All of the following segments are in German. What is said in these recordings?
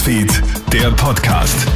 Newsfeed, der Podcast.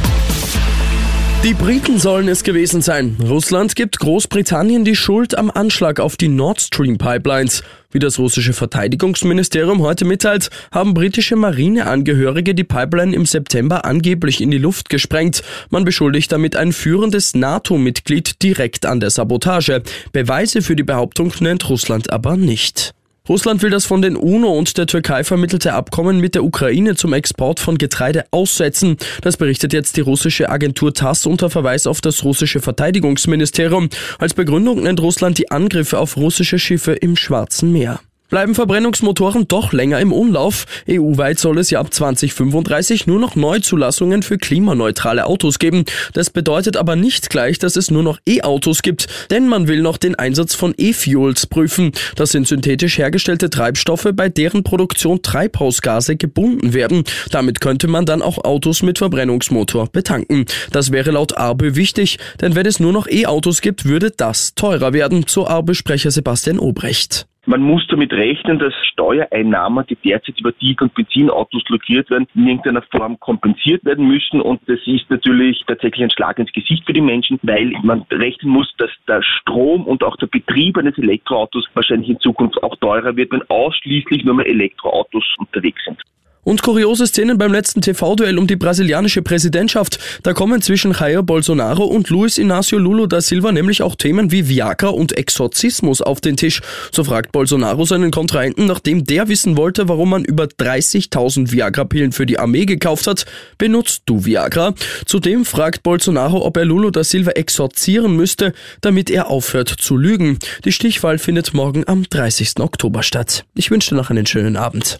Die Briten sollen es gewesen sein. Russland gibt Großbritannien die Schuld am Anschlag auf die Nord Stream Pipelines. Wie das russische Verteidigungsministerium heute mitteilt, haben britische Marineangehörige die Pipeline im September angeblich in die Luft gesprengt. Man beschuldigt damit ein führendes NATO-Mitglied direkt an der Sabotage. Beweise für die Behauptung nennt Russland aber nicht. Russland will das von den UNO und der Türkei vermittelte Abkommen mit der Ukraine zum Export von Getreide aussetzen. Das berichtet jetzt die russische Agentur TASS unter Verweis auf das russische Verteidigungsministerium. Als Begründung nennt Russland die Angriffe auf russische Schiffe im Schwarzen Meer. Bleiben Verbrennungsmotoren doch länger im Umlauf? EU-weit soll es ja ab 2035 nur noch Neuzulassungen für klimaneutrale Autos geben. Das bedeutet aber nicht gleich, dass es nur noch E-Autos gibt, denn man will noch den Einsatz von E-Fuels prüfen. Das sind synthetisch hergestellte Treibstoffe, bei deren Produktion Treibhausgase gebunden werden. Damit könnte man dann auch Autos mit Verbrennungsmotor betanken. Das wäre laut Arbe wichtig, denn wenn es nur noch E-Autos gibt, würde das teurer werden, so Arbe-Sprecher Sebastian Obrecht. Man muss damit rechnen, dass Steuereinnahmen, die derzeit über Diesel- und Benzinautos blockiert werden, in irgendeiner Form kompensiert werden müssen. Und das ist natürlich tatsächlich ein Schlag ins Gesicht für die Menschen, weil man rechnen muss, dass der Strom und auch der Betrieb eines Elektroautos wahrscheinlich in Zukunft auch teurer wird, wenn ausschließlich nur mehr Elektroautos unterwegs sind. Und kuriose Szenen beim letzten TV-Duell um die brasilianische Präsidentschaft. Da kommen zwischen Jair Bolsonaro und Luis Inácio Lula da Silva nämlich auch Themen wie Viagra und Exorzismus auf den Tisch. So fragt Bolsonaro seinen Kontrahenten, nachdem der wissen wollte, warum man über 30.000 Viagra-Pillen für die Armee gekauft hat. Benutzt du Viagra? Zudem fragt Bolsonaro, ob er Lula da Silva exorzieren müsste, damit er aufhört zu lügen. Die Stichwahl findet morgen am 30. Oktober statt. Ich wünsche dir noch einen schönen Abend.